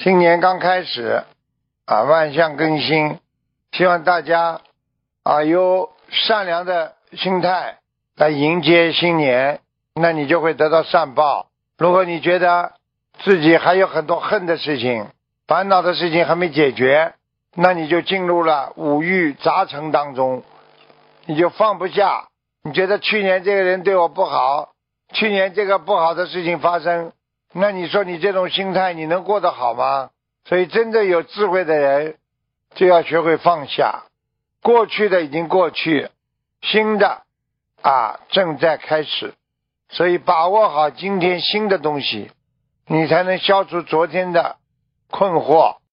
新年刚开始啊，万象更新，希望大家啊有善良的心态来迎接新年，那你就会得到善报。如果你觉得自己还有很多恨的事情、烦恼的事情还没解决，那你就进入了五欲杂陈当中，你就放不下。你觉得去年这个人对我不好，去年这个不好的事情发生，那你说你这种心态你能过得好吗？所以真的有智慧的人就要学会放下，过去的已经过去，新的啊正在开始，所以把握好今天新的东西，你才能消除昨天的困惑。